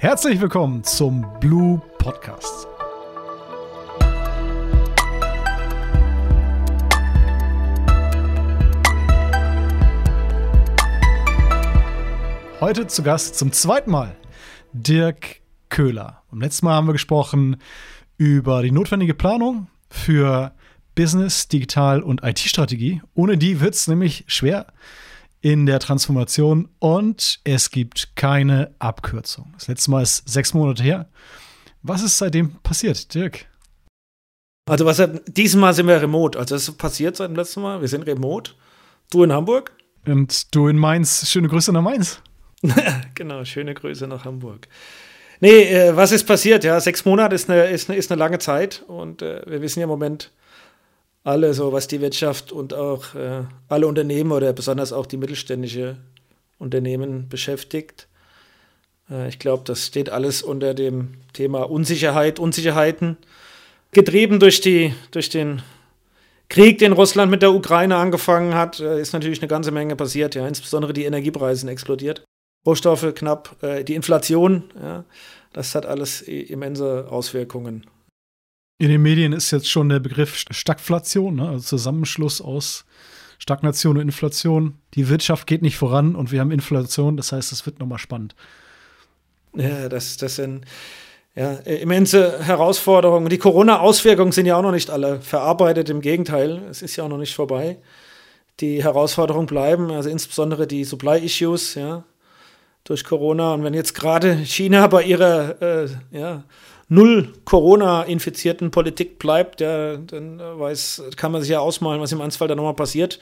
Herzlich willkommen zum Blue Podcast. Heute zu Gast zum zweiten Mal Dirk Köhler. Beim letzten Mal haben wir gesprochen über die notwendige Planung für Business, Digital und IT-Strategie. Ohne die wird es nämlich schwer in der Transformation und es gibt keine Abkürzung. Das letzte Mal ist sechs Monate her. Was ist seitdem passiert, Dirk? Also was diesmal sind wir remote. Also das ist passiert seit dem letzten Mal. Wir sind remote. Du in Hamburg. Und du in Mainz. Schöne Grüße nach Mainz. genau, schöne Grüße nach Hamburg. Nee, äh, was ist passiert? Ja, sechs Monate ist eine, ist eine, ist eine lange Zeit und äh, wir wissen ja im Moment, alle, so was die Wirtschaft und auch äh, alle Unternehmen oder besonders auch die mittelständische Unternehmen beschäftigt. Äh, ich glaube, das steht alles unter dem Thema Unsicherheit, Unsicherheiten, getrieben durch, die, durch den Krieg, den Russland mit der Ukraine angefangen hat, äh, ist natürlich eine ganze Menge passiert. Ja, insbesondere die Energiepreise explodiert. Rohstoffe knapp, äh, die Inflation, ja, das hat alles immense Auswirkungen in den Medien ist jetzt schon der Begriff Stagflation, ne? also Zusammenschluss aus Stagnation und Inflation. Die Wirtschaft geht nicht voran und wir haben Inflation, das heißt, es wird nochmal spannend. Ja, das, das sind ja, immense Herausforderungen. Die Corona-Auswirkungen sind ja auch noch nicht alle verarbeitet, im Gegenteil, es ist ja auch noch nicht vorbei. Die Herausforderungen bleiben, also insbesondere die Supply-Issues, ja, durch Corona. Und wenn jetzt gerade China bei ihrer äh, ja, null Corona-infizierten Politik bleibt, ja, dann weiß, kann man sich ja ausmalen, was im Ernstfall dann nochmal passiert,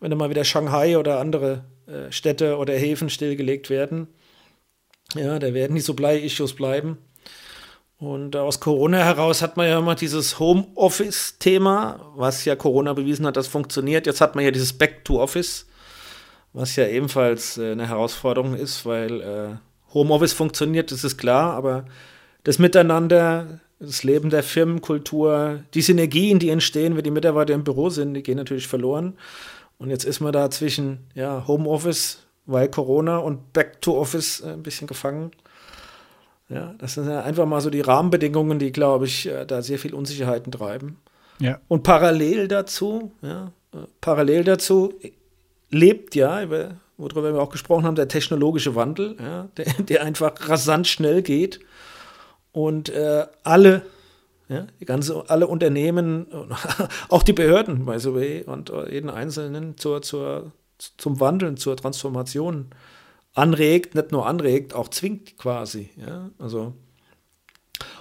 wenn dann mal wieder Shanghai oder andere äh, Städte oder Häfen stillgelegt werden. Ja, da werden die Supply-Issues bleiben. Und aus Corona heraus hat man ja immer dieses Homeoffice-Thema, was ja Corona bewiesen hat, das funktioniert. Jetzt hat man ja dieses Back-to-Office, was ja ebenfalls äh, eine Herausforderung ist, weil äh, Homeoffice funktioniert, das ist klar, aber das Miteinander, das Leben der Firmenkultur, die Synergien, die entstehen, wenn die Mitarbeiter im Büro sind, die gehen natürlich verloren. Und jetzt ist man da zwischen ja, Homeoffice, weil Corona und Back to Office äh, ein bisschen gefangen. Ja, das sind ja einfach mal so die Rahmenbedingungen, die, glaube ich, äh, da sehr viel Unsicherheiten treiben. Ja. Und parallel dazu, ja, parallel dazu lebt ja, worüber wir auch gesprochen haben, der technologische Wandel, ja, der, der einfach rasant schnell geht und äh, alle, ja, die ganze, alle Unternehmen, auch die Behörden, by the way, und äh, jeden Einzelnen zur, zur, zum Wandeln, zur Transformation anregt, nicht nur anregt, auch zwingt quasi. Ja? Also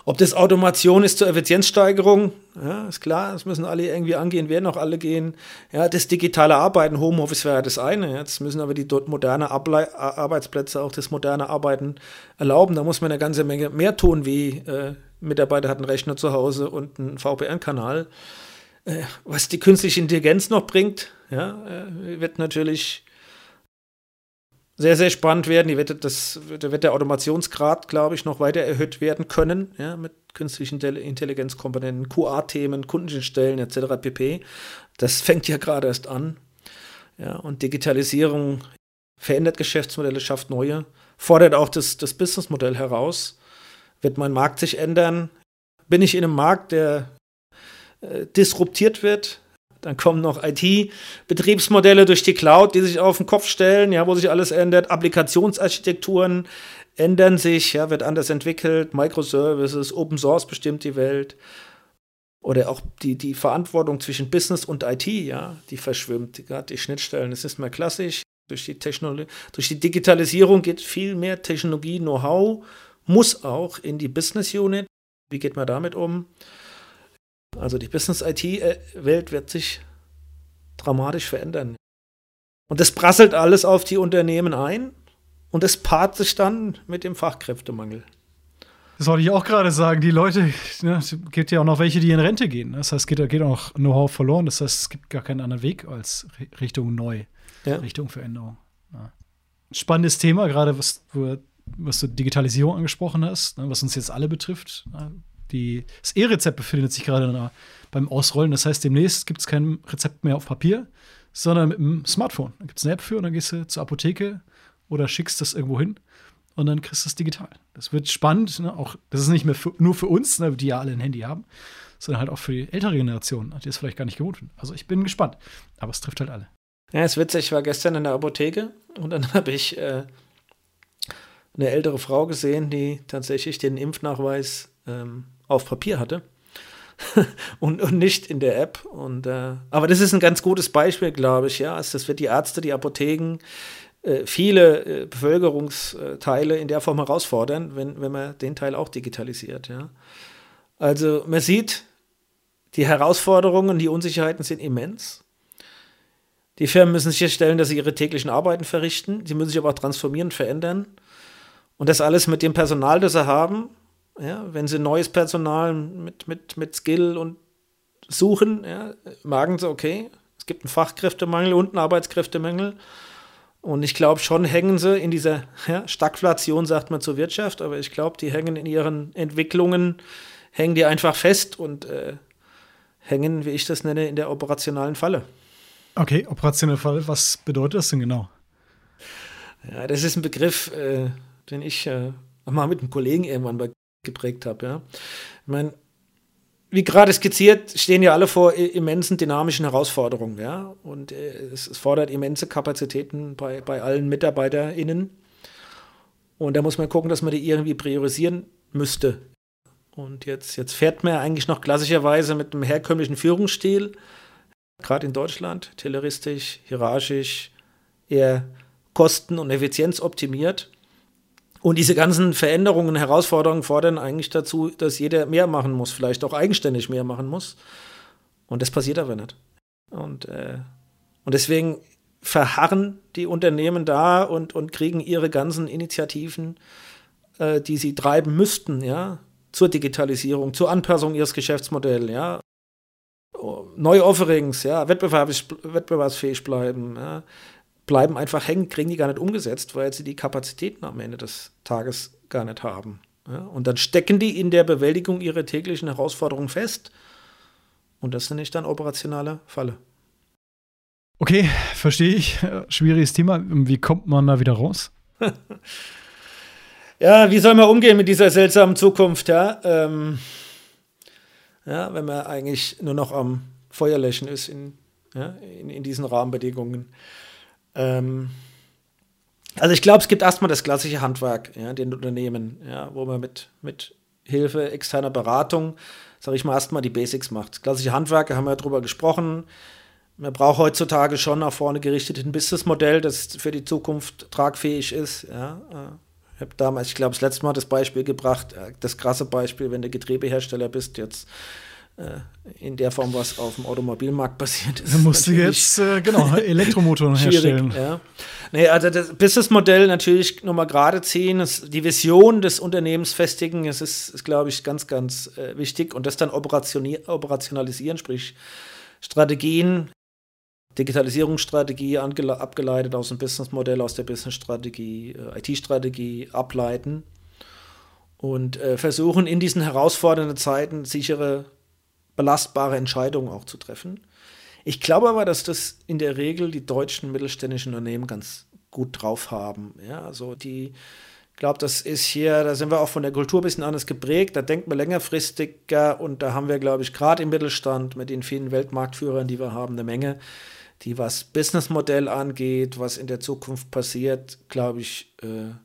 ob das Automation ist zur Effizienzsteigerung, ja, ist klar, das müssen alle irgendwie angehen, werden auch alle gehen. Ja, das digitale Arbeiten, Homeoffice wäre das eine. Jetzt müssen aber die dort moderne Able Arbeitsplätze auch das moderne Arbeiten erlauben. Da muss man eine ganze Menge mehr tun, wie äh, Mitarbeiter hat einen Rechner zu Hause und einen VPN-Kanal. Äh, was die künstliche Intelligenz noch bringt, ja, äh, wird natürlich sehr, sehr spannend werden. Die wird da wird der Automationsgrad, glaube ich, noch weiter erhöht werden können, ja, mit künstlichen Intelligenzkomponenten, QA-Themen, Kundenstellen etc. pp. Das fängt ja gerade erst an. Ja, und Digitalisierung verändert Geschäftsmodelle, schafft neue, fordert auch das, das Businessmodell heraus. Wird mein Markt sich ändern? Bin ich in einem Markt, der äh, disruptiert wird? Dann kommen noch IT-Betriebsmodelle durch die Cloud, die sich auf den Kopf stellen, ja, wo sich alles ändert. Applikationsarchitekturen ändern sich, ja, wird anders entwickelt. Microservices, Open Source bestimmt die Welt. Oder auch die, die Verantwortung zwischen Business und IT, ja, die verschwimmt. Gerade die Schnittstellen, das ist mehr klassisch. Durch die, Technologie, durch die Digitalisierung geht viel mehr Technologie, Know-how, muss auch in die Business Unit. Wie geht man damit um? Also die Business-IT-Welt wird sich dramatisch verändern. Und das prasselt alles auf die Unternehmen ein und es paart sich dann mit dem Fachkräftemangel. Das wollte ich auch gerade sagen. Die Leute, ne, es gibt ja auch noch welche, die in Rente gehen. Das heißt, es geht, geht auch Know-how verloren. Das heißt, es gibt gar keinen anderen Weg als Richtung neu, ja. Richtung Veränderung. Ja. Spannendes Thema, gerade was, was du Digitalisierung angesprochen hast, ne, was uns jetzt alle betrifft. Ne. Die, das E-Rezept befindet sich gerade beim Ausrollen. Das heißt, demnächst gibt es kein Rezept mehr auf Papier, sondern mit dem Smartphone. Da gibt es eine App für und dann gehst du zur Apotheke oder schickst das irgendwo hin und dann kriegst du es digital. Das wird spannend, ne? auch das ist nicht mehr für, nur für uns, ne, die ja alle ein Handy haben, sondern halt auch für die ältere Generation, die es vielleicht gar nicht gewohnt sind. Also ich bin gespannt, aber es trifft halt alle. Ja, ist witzig, ich war gestern in der Apotheke und dann habe ich äh, eine ältere Frau gesehen, die tatsächlich den Impfnachweis ähm, auf Papier hatte. und, und, nicht in der App. Und, äh, aber das ist ein ganz gutes Beispiel, glaube ich. Ja, also das wird die Ärzte, die Apotheken, äh, viele äh, Bevölkerungsteile in der Form herausfordern, wenn, wenn man den Teil auch digitalisiert. Ja. Also man sieht, die Herausforderungen, die Unsicherheiten sind immens. Die Firmen müssen sicherstellen, dass sie ihre täglichen Arbeiten verrichten. Sie müssen sich aber auch transformieren verändern. Und das alles mit dem Personal, das sie haben. Ja, wenn sie neues Personal mit, mit, mit Skill und suchen, ja, merken sie, okay, es gibt einen Fachkräftemangel und einen Arbeitskräftemangel. Und ich glaube, schon hängen sie in dieser ja, Stagflation, sagt man zur Wirtschaft, aber ich glaube, die hängen in ihren Entwicklungen, hängen die einfach fest und äh, hängen, wie ich das nenne, in der operationalen Falle. Okay, operationelle Falle, was bedeutet das denn genau? Ja, das ist ein Begriff, äh, den ich äh, mal mit einem Kollegen irgendwann geprägt habe. Ja. Ich meine, wie gerade skizziert, stehen ja alle vor immensen dynamischen Herausforderungen, ja. Und äh, es, fordert immense Kapazitäten bei, bei allen MitarbeiterInnen. Und da muss man gucken, dass man die irgendwie priorisieren müsste. Und jetzt, jetzt fährt man eigentlich noch klassischerweise mit einem herkömmlichen Führungsstil, gerade in Deutschland, telleristisch, hierarchisch, eher kosten- und effizienzoptimiert. Und diese ganzen Veränderungen, Herausforderungen fordern eigentlich dazu, dass jeder mehr machen muss, vielleicht auch eigenständig mehr machen muss. Und das passiert aber nicht. Und, äh, und deswegen verharren die Unternehmen da und, und kriegen ihre ganzen Initiativen, äh, die sie treiben müssten, ja, zur Digitalisierung, zur Anpassung ihres Geschäftsmodells, ja, neue Offerings, ja, wettbewerbsfähig bleiben, ja, bleiben einfach hängen, kriegen die gar nicht umgesetzt, weil sie die Kapazitäten am Ende des Tages gar nicht haben. Ja? Und dann stecken die in der Bewältigung ihrer täglichen Herausforderungen fest. Und das nenne ich dann operationale Falle. Okay, verstehe ich. Schwieriges Thema. Wie kommt man da wieder raus? ja, wie soll man umgehen mit dieser seltsamen Zukunft? Ja, ähm, ja wenn man eigentlich nur noch am Feuerlöschen ist in, ja, in, in diesen Rahmenbedingungen. Ähm, also ich glaube, es gibt erstmal das klassische Handwerk, ja, den Unternehmen, ja, wo man mit, mit Hilfe externer Beratung, sage ich mal, erstmal die Basics macht. Klassische Handwerk, da haben wir ja drüber gesprochen. Man braucht heutzutage schon nach vorne gerichtet ein Businessmodell, das für die Zukunft tragfähig ist. Ja. Ich habe damals, ich glaube, das letzte Mal das Beispiel gebracht, äh, das krasse Beispiel, wenn du Getriebehersteller bist, jetzt äh, in der Form, was auf dem Automobilmarkt passiert ist. Du musst jetzt äh, genau Elektromotoren herstellen. Ja. Nee, also das Businessmodell natürlich nochmal gerade ziehen, das, die Vision des Unternehmens festigen, das ist, ist glaube ich, ganz, ganz äh, wichtig und das dann operationalisieren, sprich Strategien, Digitalisierungsstrategie abgeleitet aus dem Businessmodell, aus der Businessstrategie, äh, IT-Strategie ableiten und äh, versuchen in diesen herausfordernden Zeiten sichere belastbare Entscheidungen auch zu treffen. Ich glaube aber, dass das in der Regel die deutschen mittelständischen Unternehmen ganz gut drauf haben. Ja, also die, glaube, das ist hier, da sind wir auch von der Kultur ein bisschen anders geprägt. Da denkt man längerfristiger und da haben wir, glaube ich, gerade im Mittelstand mit den vielen Weltmarktführern, die wir haben, eine Menge, die was Businessmodell angeht, was in der Zukunft passiert, glaube ich, äh,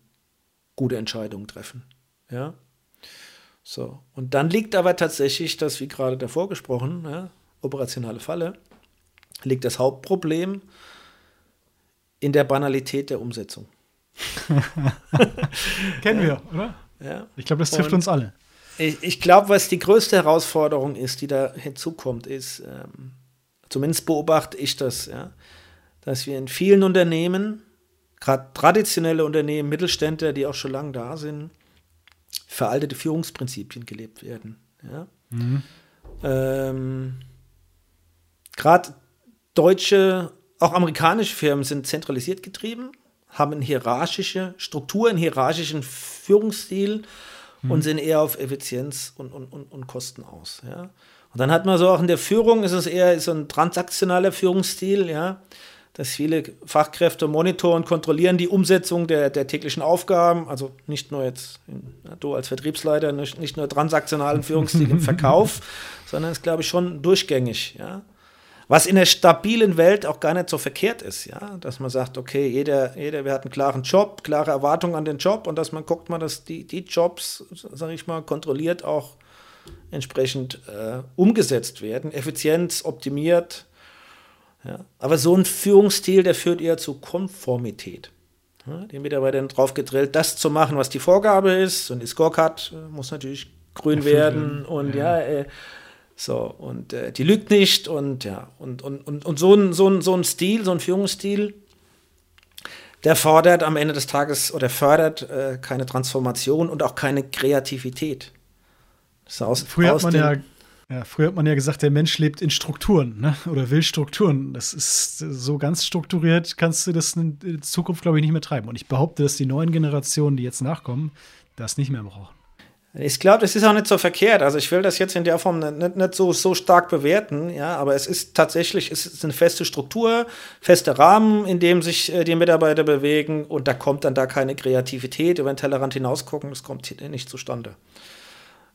gute Entscheidungen treffen. Ja. So, und dann liegt aber tatsächlich das, wie gerade davor gesprochen, ja, operationale Falle, liegt das Hauptproblem in der Banalität der Umsetzung. Kennen ja. wir, oder? Ja. Ich glaube, das trifft und uns alle. Ich, ich glaube, was die größte Herausforderung ist, die da hinzukommt, ist, ähm, zumindest beobachte ich das, ja, dass wir in vielen Unternehmen, gerade traditionelle Unternehmen, Mittelständler, die auch schon lange da sind, veraltete Führungsprinzipien gelebt werden. Ja? Mhm. Ähm, Gerade deutsche, auch amerikanische Firmen sind zentralisiert getrieben, haben eine hierarchische Struktur, einen hierarchischen Führungsstil mhm. und sind eher auf Effizienz und, und, und, und Kosten aus. Ja? Und dann hat man so auch in der Führung, ist es eher so ein transaktionaler Führungsstil, ja. Dass viele Fachkräfte monitoren, kontrollieren die Umsetzung der, der täglichen Aufgaben, also nicht nur jetzt, du als Vertriebsleiter, nicht, nicht nur transaktionalen Führungsstil im Verkauf, sondern es ist, glaube ich, schon durchgängig, ja. Was in der stabilen Welt auch gar nicht so verkehrt ist, ja, dass man sagt, okay, jeder, jeder, wir hat einen klaren Job, klare Erwartungen an den Job und dass man guckt mal, dass die, die Jobs, sage ich mal, kontrolliert auch entsprechend äh, umgesetzt werden, Effizienz optimiert. Ja. Aber so ein Führungsstil, der führt eher zu Konformität. Ja, den Mitarbeitern drauf gedrillt, das zu machen, was die Vorgabe ist. Und die Scorecard äh, muss natürlich grün werden und ja, ja äh, so, und äh, die lügt nicht und ja, und, und, und, und so, ein, so, ein, so ein Stil, so ein Führungsstil, der fordert am Ende des Tages oder fördert äh, keine Transformation und auch keine Kreativität. Aus, früher, hat man ja, ja, früher hat man ja gesagt, der Mensch lebt in Strukturen ne? oder will Strukturen. Das ist so ganz strukturiert, kannst du das in Zukunft, glaube ich, nicht mehr treiben. Und ich behaupte, dass die neuen Generationen, die jetzt nachkommen, das nicht mehr brauchen. Ich glaube, das ist auch nicht so verkehrt. Also ich will das jetzt in der Form nicht, nicht so, so stark bewerten, ja, aber es ist tatsächlich, es ist eine feste Struktur, feste Rahmen, in dem sich äh, die Mitarbeiter bewegen und da kommt dann da keine Kreativität, über den Tellerrand hinausgucken, das kommt nicht zustande.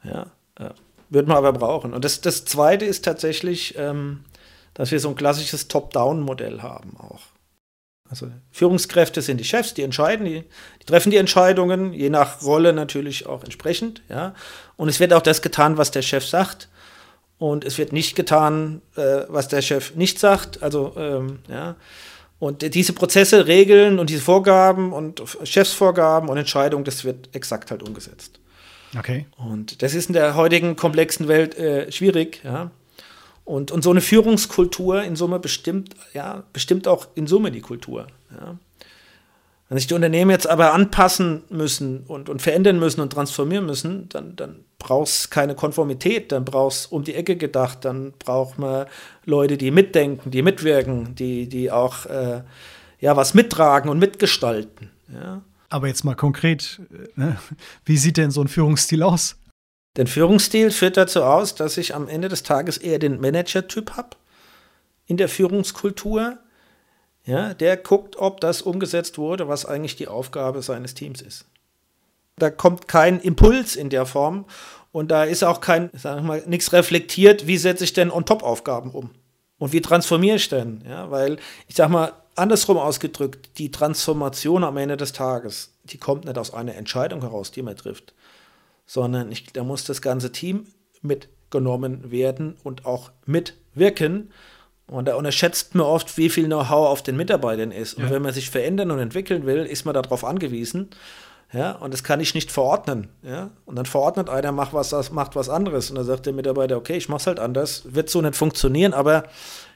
Ja, ja. Würde man aber brauchen. Und das, das Zweite ist tatsächlich, ähm, dass wir so ein klassisches Top-Down-Modell haben auch. Also Führungskräfte sind die Chefs, die entscheiden, die, die, treffen die Entscheidungen, je nach Rolle natürlich auch entsprechend. Ja. Und es wird auch das getan, was der Chef sagt. Und es wird nicht getan, äh, was der Chef nicht sagt. Also, ähm, ja. Und diese Prozesse, Regeln und diese Vorgaben und Chefsvorgaben und Entscheidungen, das wird exakt halt umgesetzt. Okay. Und das ist in der heutigen komplexen Welt äh, schwierig, ja. Und, und so eine Führungskultur in Summe bestimmt, ja, bestimmt auch in Summe die Kultur. Ja. Wenn sich die Unternehmen jetzt aber anpassen müssen und, und verändern müssen und transformieren müssen, dann, dann du keine Konformität, dann brauchst du um die Ecke gedacht, dann braucht man Leute, die mitdenken, die mitwirken, die, die auch äh, ja, was mittragen und mitgestalten. Ja. Aber jetzt mal konkret, äh, ne? wie sieht denn so ein Führungsstil aus? Der Führungsstil führt dazu aus, dass ich am Ende des Tages eher den Manager-Typ habe in der Führungskultur. Ja, der guckt, ob das umgesetzt wurde, was eigentlich die Aufgabe seines Teams ist. Da kommt kein Impuls in der Form und da ist auch kein, wir mal, nichts reflektiert, wie setze ich denn On-Top-Aufgaben um? Und wie transformiere ich denn? Ja, weil ich sag mal, andersrum ausgedrückt, die Transformation am Ende des Tages, die kommt nicht aus einer Entscheidung heraus, die man trifft, sondern ich, da muss das ganze Team mitgenommen werden und auch mitwirken. Und da unterschätzt man oft, wie viel Know-how auf den Mitarbeitern ist. Und ja. wenn man sich verändern und entwickeln will, ist man darauf angewiesen. Ja, und das kann ich nicht verordnen. Ja, und dann verordnet einer, macht was, macht was anderes. Und dann sagt der Mitarbeiter, okay, ich mach's halt anders. Wird so nicht funktionieren, aber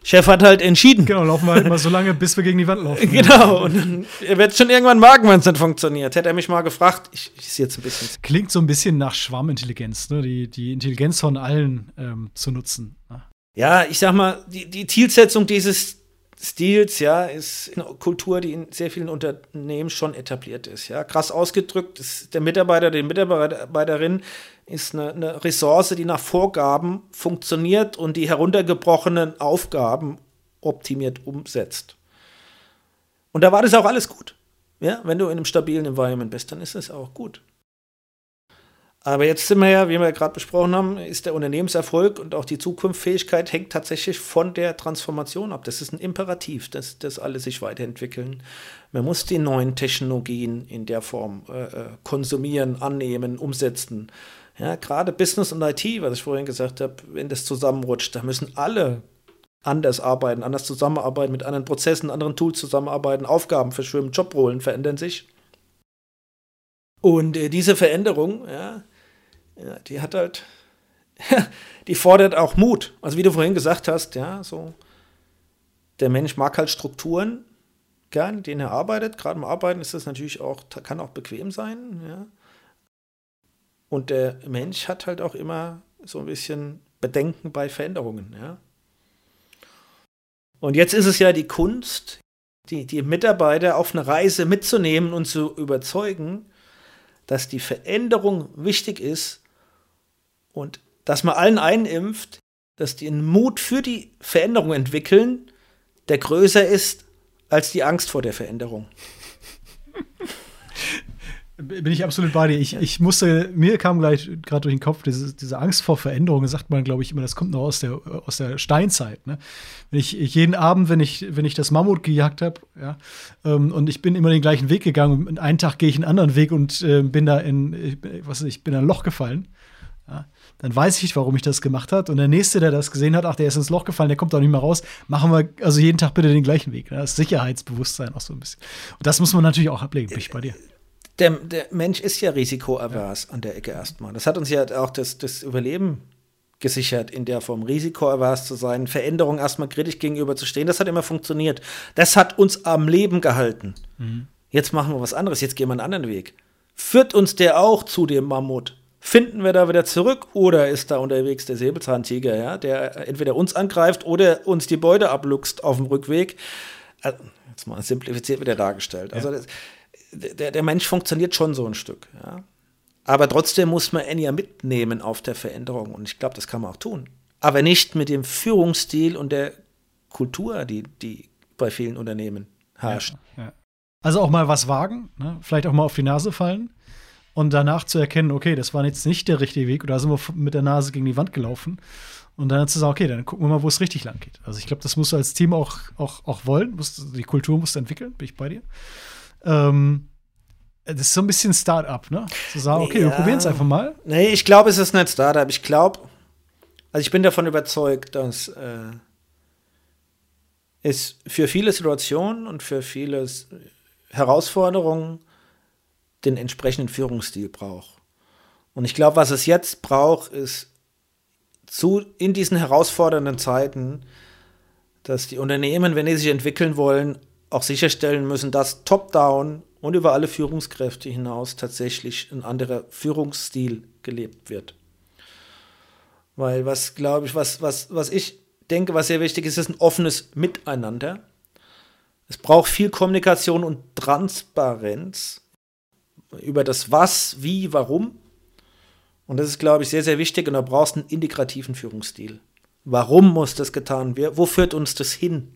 Chef hat halt entschieden. Genau, laufen wir halt mal so lange, bis wir gegen die Wand laufen. genau, und dann, er wird schon irgendwann merken, wenn es nicht funktioniert. Hätte er mich mal gefragt, ich, ich sehe jetzt ein bisschen. Klingt so ein bisschen nach Schwarmintelligenz, ne? die, die Intelligenz von allen ähm, zu nutzen. Ne? Ja, ich sag mal, die, die Zielsetzung dieses Stils, ja, ist eine Kultur, die in sehr vielen Unternehmen schon etabliert ist. Ja, krass ausgedrückt, ist der Mitarbeiter, die Mitarbeiterin ist eine, eine Ressource, die nach Vorgaben funktioniert und die heruntergebrochenen Aufgaben optimiert umsetzt. Und da war das auch alles gut. Ja, wenn du in einem stabilen Environment bist, dann ist es auch gut. Aber jetzt sind wir ja, wie wir gerade besprochen haben, ist der Unternehmenserfolg und auch die Zukunftsfähigkeit hängt tatsächlich von der Transformation ab. Das ist ein Imperativ, dass das alles sich weiterentwickeln. Man muss die neuen Technologien in der Form äh, äh konsumieren, annehmen, umsetzen. Ja, gerade Business und IT, was ich vorhin gesagt habe, wenn das zusammenrutscht, da müssen alle anders arbeiten, anders zusammenarbeiten, mit anderen Prozessen, anderen Tools zusammenarbeiten, Aufgaben verschwimmen, Jobrollen verändern sich. Und äh, diese Veränderung, ja, ja, die hat halt, die fordert auch Mut. Also wie du vorhin gesagt hast, ja, so, der Mensch mag halt Strukturen gern, denen er arbeitet. Gerade im Arbeiten ist das natürlich auch, kann auch bequem sein, ja. Und der Mensch hat halt auch immer so ein bisschen Bedenken bei Veränderungen, ja. Und jetzt ist es ja die Kunst, die, die Mitarbeiter auf eine Reise mitzunehmen und zu überzeugen, dass die Veränderung wichtig ist und dass man allen einimpft, dass die einen Mut für die Veränderung entwickeln, der größer ist als die Angst vor der Veränderung. Bin ich absolut bei dir. Ich, ich musste, mir kam gleich gerade durch den Kopf, diese, diese Angst vor Veränderungen, sagt man, glaube ich, immer, das kommt noch aus der, aus der Steinzeit. Ne? Wenn ich, jeden Abend, wenn ich, wenn ich das Mammut gejagt habe, ja, ähm, und ich bin immer den gleichen Weg gegangen, und einen Tag gehe ich einen anderen Weg und äh, bin da in, ich, was weiß ich, bin in ein Loch gefallen. Dann weiß ich, warum ich das gemacht habe. Und der Nächste, der das gesehen hat, ach, der ist ins Loch gefallen, der kommt auch nicht mehr raus. Machen wir also jeden Tag bitte den gleichen Weg. Ne? Das Sicherheitsbewusstsein auch so ein bisschen. Und das muss man natürlich auch ablegen, bin ich bei dir der, der Mensch ist ja risikoavers ja. an der Ecke erstmal. Das hat uns ja auch das, das Überleben gesichert, in der Form risikoavers zu sein, Veränderungen erstmal kritisch gegenüber zu stehen. Das hat immer funktioniert. Das hat uns am Leben gehalten. Mhm. Jetzt machen wir was anderes, jetzt gehen wir einen anderen Weg. Führt uns der auch zu dem Mammut? Finden wir da wieder zurück oder ist da unterwegs der Säbelzahntiger, ja, der entweder uns angreift oder uns die Beute abluchst auf dem Rückweg? Also, jetzt mal simplifiziert wieder dargestellt. Also ja. das, der, der Mensch funktioniert schon so ein Stück. Ja. Aber trotzdem muss man ihn ja mitnehmen auf der Veränderung. Und ich glaube, das kann man auch tun. Aber nicht mit dem Führungsstil und der Kultur, die, die bei vielen Unternehmen herrscht. Ja, ja. Also auch mal was wagen, ne? vielleicht auch mal auf die Nase fallen und danach zu erkennen, okay, das war jetzt nicht der richtige Weg oder sind wir mit der Nase gegen die Wand gelaufen. Und dann zu sagen, okay, dann gucken wir mal, wo es richtig lang geht. Also ich glaube, das musst du als Team auch, auch, auch wollen. Musst, die Kultur musst du entwickeln, bin ich bei dir. Ähm, das ist so ein bisschen Start-up, ne? Zu sagen, okay, ja. wir probieren es einfach mal. Nee, ich glaube, es ist nicht Start-up. Ich glaube, also ich bin davon überzeugt, dass äh, es für viele Situationen und für viele Herausforderungen den entsprechenden Führungsstil braucht. Und ich glaube, was es jetzt braucht, ist zu, in diesen herausfordernden Zeiten, dass die Unternehmen, wenn sie sich entwickeln wollen, auch sicherstellen müssen, dass top-down und über alle Führungskräfte hinaus tatsächlich ein anderer Führungsstil gelebt wird. Weil was, glaube ich, was, was, was ich denke, was sehr wichtig ist, ist ein offenes Miteinander. Es braucht viel Kommunikation und Transparenz über das Was, Wie, Warum. Und das ist, glaube ich, sehr, sehr wichtig. Und da brauchst du einen integrativen Führungsstil. Warum muss das getan werden? Wo führt uns das hin?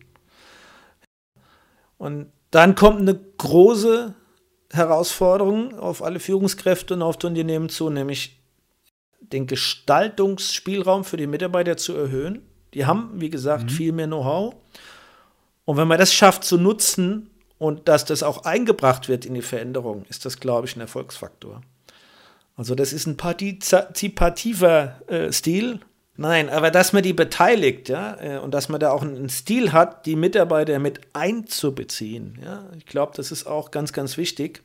Und dann kommt eine große Herausforderung auf alle Führungskräfte und auf die Unternehmen zu, nämlich den Gestaltungsspielraum für die Mitarbeiter zu erhöhen. Die haben, wie gesagt, mhm. viel mehr Know-how. Und wenn man das schafft zu nutzen und dass das auch eingebracht wird in die Veränderung, ist das, glaube ich, ein Erfolgsfaktor. Also das ist ein partizipativer äh, Stil, Nein, aber dass man die beteiligt, ja, äh, und dass man da auch einen Stil hat, die Mitarbeiter mit einzubeziehen, ja, ich glaube, das ist auch ganz, ganz wichtig.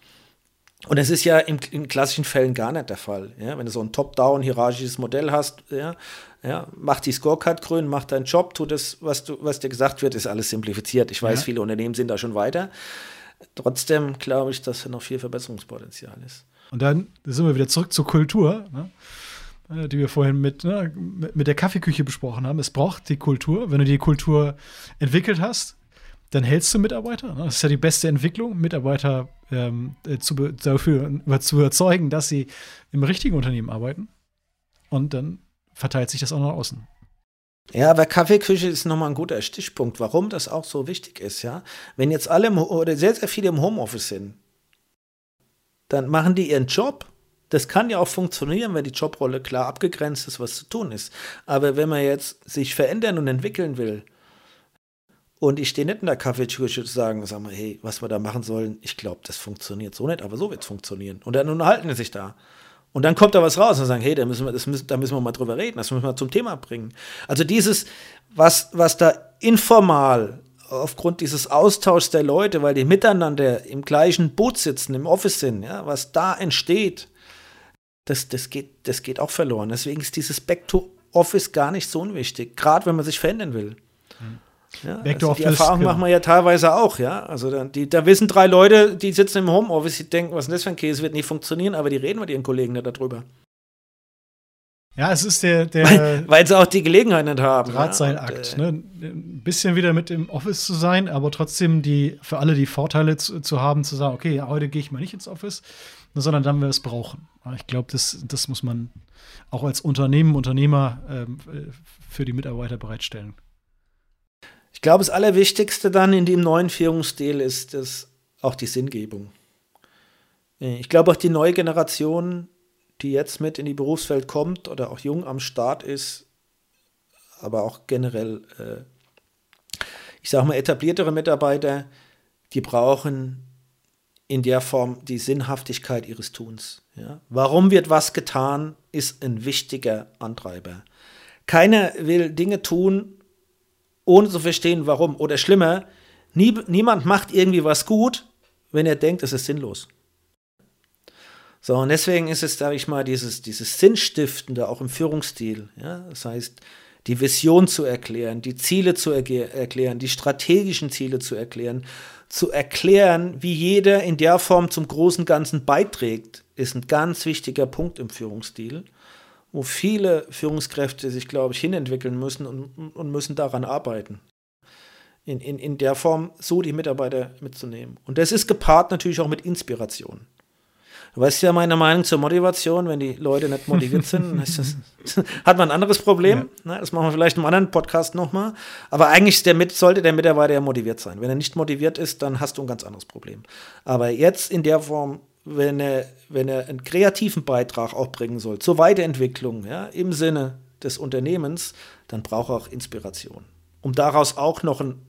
Und das ist ja in, in klassischen Fällen gar nicht der Fall. Ja? Wenn du so ein top-down hierarchisches Modell hast, ja, ja, mach die Scorecard grün, mach deinen Job, tu das, was, du, was dir gesagt wird, ist alles simplifiziert. Ich weiß, viele Unternehmen sind da schon weiter. Trotzdem glaube ich, dass da noch viel Verbesserungspotenzial ist. Und dann sind wir wieder zurück zur Kultur. Ne? Die wir vorhin mit, ne, mit der Kaffeeküche besprochen haben. Es braucht die Kultur. Wenn du die Kultur entwickelt hast, dann hältst du Mitarbeiter. Ne? Das ist ja die beste Entwicklung, Mitarbeiter ähm, äh, zu, dafür zu überzeugen, dass sie im richtigen Unternehmen arbeiten. Und dann verteilt sich das auch nach außen. Ja, aber Kaffeeküche ist nochmal ein guter Stichpunkt, warum das auch so wichtig ist, ja. Wenn jetzt alle oder sehr, sehr viele im Homeoffice sind, dann machen die ihren Job das kann ja auch funktionieren, wenn die Jobrolle klar abgegrenzt ist, was zu tun ist. Aber wenn man jetzt sich verändern und entwickeln will, und ich stehe nicht in der Kaffeeküche zu sagen, sag mal, hey, was wir da machen sollen, ich glaube, das funktioniert so nicht, aber so wird es funktionieren. Und dann unterhalten sie sich da. Und dann kommt da was raus und sagen, hey, da müssen wir, das müssen, da müssen wir mal drüber reden, das müssen wir zum Thema bringen. Also dieses, was, was da informal aufgrund dieses Austauschs der Leute, weil die miteinander im gleichen Boot sitzen, im Office sind, ja, was da entsteht, das, das, geht, das geht auch verloren. Deswegen ist dieses Back to Office gar nicht so unwichtig, gerade wenn man sich verändern will. Ja, also die Erfahrung genau. machen wir ja teilweise auch, ja. Also da, die, da wissen drei Leute, die sitzen im Homeoffice, die denken, was ist denn das für ein Käse, wird nicht funktionieren, aber die reden mit ihren Kollegen nicht darüber. Ja, es ist der. der weil, weil, sie auch die Gelegenheit nicht haben. Drahtseilakt. Ja, ne? Ein bisschen wieder mit im Office zu sein, aber trotzdem die, für alle die Vorteile zu, zu haben, zu sagen, okay, heute gehe ich mal nicht ins Office, sondern dann, wenn wir es brauchen. Ich glaube, das, das muss man auch als Unternehmen, Unternehmer ähm, für die Mitarbeiter bereitstellen. Ich glaube, das Allerwichtigste dann in dem neuen Führungsstil ist das auch die Sinngebung. Ich glaube auch die neue Generation, die jetzt mit in die Berufswelt kommt oder auch jung am Start ist, aber auch generell, äh, ich sage mal, etabliertere Mitarbeiter, die brauchen in der Form die Sinnhaftigkeit ihres Tuns. Ja? Warum wird was getan, ist ein wichtiger Antreiber. Keiner will Dinge tun, ohne zu verstehen, warum. Oder schlimmer, nie, niemand macht irgendwie was gut, wenn er denkt, es ist sinnlos. So, und deswegen ist es, sage ich mal, dieses, dieses Sinnstiftende auch im Führungsstil. Ja? Das heißt, die Vision zu erklären, die Ziele zu erklären, die strategischen Ziele zu erklären, zu erklären, wie jeder in der Form zum großen Ganzen beiträgt, ist ein ganz wichtiger Punkt im Führungsstil, wo viele Führungskräfte sich, glaube ich, hinentwickeln müssen und, und müssen daran arbeiten. In, in, in der Form so die Mitarbeiter mitzunehmen. Und das ist gepaart natürlich auch mit Inspiration. Du weißt ja meine Meinung zur Motivation, wenn die Leute nicht motiviert sind, das, hat man ein anderes Problem. Ja. Ne? Das machen wir vielleicht im anderen Podcast nochmal. Aber eigentlich der mit, sollte der Mitarbeiter ja motiviert sein. Wenn er nicht motiviert ist, dann hast du ein ganz anderes Problem. Aber jetzt in der Form, wenn er, wenn er einen kreativen Beitrag auch bringen soll zur Weiterentwicklung, ja, im Sinne des Unternehmens, dann braucht er auch Inspiration. Um daraus auch noch einen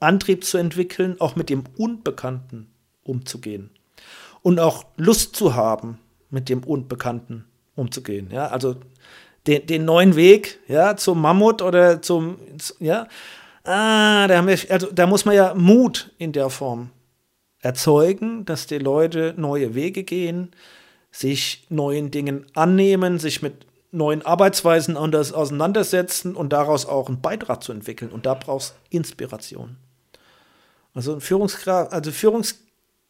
Antrieb zu entwickeln, auch mit dem Unbekannten umzugehen und auch Lust zu haben, mit dem Unbekannten umzugehen. Ja, also den, den neuen Weg, ja, zum Mammut oder zum, ja, ah, da, wir, also, da muss man ja Mut in der Form erzeugen, dass die Leute neue Wege gehen, sich neuen Dingen annehmen, sich mit neuen Arbeitsweisen anders auseinandersetzen und daraus auch einen Beitrag zu entwickeln. Und da brauchst Inspiration. Also Führungskraft, also Führungs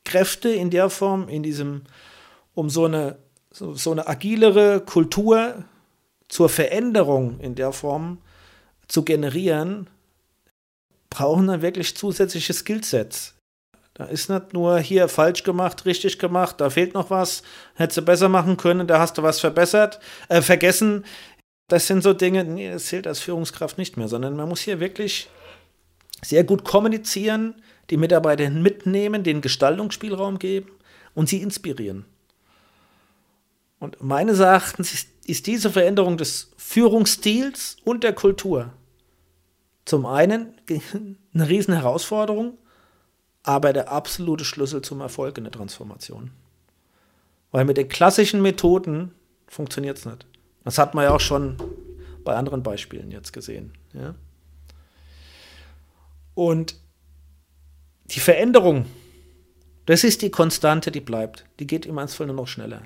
Kräfte in der Form, in diesem, um so eine, so, so eine agilere Kultur zur Veränderung in der Form zu generieren, brauchen dann wirklich zusätzliche Skillsets. Da ist nicht nur hier falsch gemacht, richtig gemacht, da fehlt noch was, hättest du besser machen können, da hast du was verbessert, äh, vergessen. Das sind so Dinge, nee, das zählt als Führungskraft nicht mehr, sondern man muss hier wirklich sehr gut kommunizieren, die Mitarbeiter mitnehmen, den Gestaltungsspielraum geben und sie inspirieren. Und meines Erachtens ist, diese Veränderung des Führungsstils und der Kultur zum einen eine riesen Herausforderung, aber der absolute Schlüssel zum Erfolg in der Transformation. Weil mit den klassischen Methoden funktioniert es nicht. Das hat man ja auch schon bei anderen Beispielen jetzt gesehen. Ja? Und die Veränderung, das ist die Konstante, die bleibt. Die geht im Einzelfall nur noch schneller.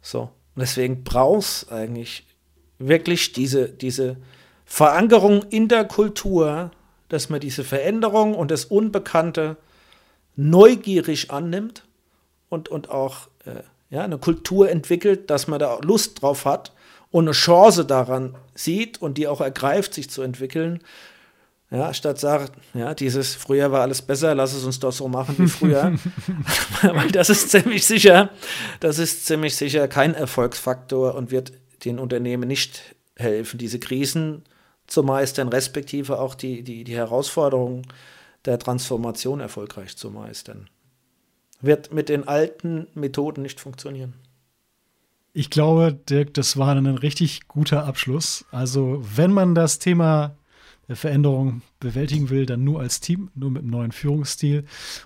So. Und deswegen brauchst eigentlich wirklich diese, diese Verankerung in der Kultur, dass man diese Veränderung und das Unbekannte neugierig annimmt und, und auch äh, ja, eine Kultur entwickelt, dass man da Lust drauf hat und eine Chance daran sieht und die auch ergreift, sich zu entwickeln, ja, statt sagt, ja, dieses früher war alles besser, lass es uns doch so machen wie früher. Weil das ist ziemlich sicher, das ist ziemlich sicher kein Erfolgsfaktor und wird den Unternehmen nicht helfen, diese Krisen zu meistern, respektive auch die, die, die Herausforderungen der Transformation erfolgreich zu meistern. Wird mit den alten Methoden nicht funktionieren. Ich glaube, Dirk, das war ein richtig guter Abschluss. Also, wenn man das Thema Veränderung bewältigen will, dann nur als Team, nur mit einem neuen Führungsstil.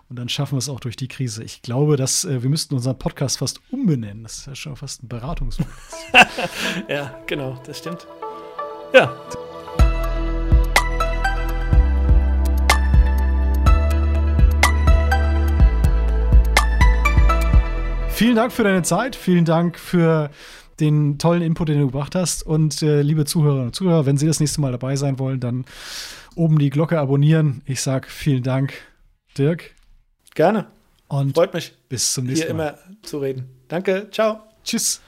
Und dann schaffen wir es auch durch die Krise. Ich glaube, dass äh, wir müssten unseren Podcast fast umbenennen. Das ist ja schon fast ein Beratungspodcast. ja, genau, das stimmt. Ja. Vielen Dank für deine Zeit. Vielen Dank für den tollen Input, den du gebracht hast. Und äh, liebe Zuhörerinnen und Zuhörer, wenn Sie das nächste Mal dabei sein wollen, dann oben die Glocke abonnieren. Ich sage vielen Dank, Dirk. Gerne. Und freut mich. Bis zum nächsten Mal. Hier immer zu reden. Danke. Ciao. Tschüss.